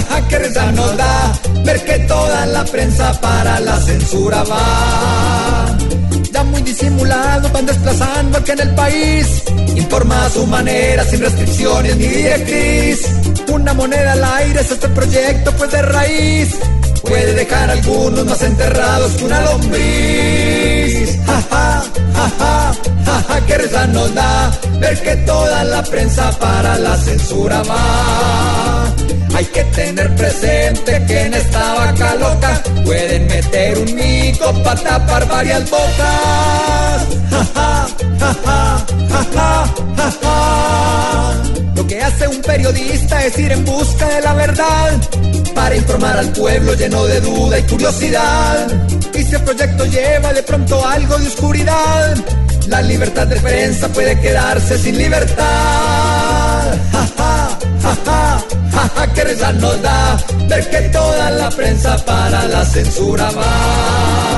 ja, que risa nos da ver que toda la prensa para la censura va. Ya muy disimulado van desplazando que en el país. Informa a su manera, sin restricciones ni directriz. Una moneda al aire es este proyecto, pues de raíz. Puede dejar a algunos más enterrados que una lombriz. Ja, ja, ja, ja, ja, ja, que risa nos da ver que toda la prensa para la censura va. Hay que tener presente que en esta vaca loca pueden meter un mico para tapar varias bocas. Ja. Lo que hace un periodista es ir en busca de la verdad para informar al pueblo lleno de duda y curiosidad. Y si el proyecto lleva de pronto algo de oscuridad, la libertad de prensa puede quedarse sin libertad. Ver que toda la prensa para la censura va.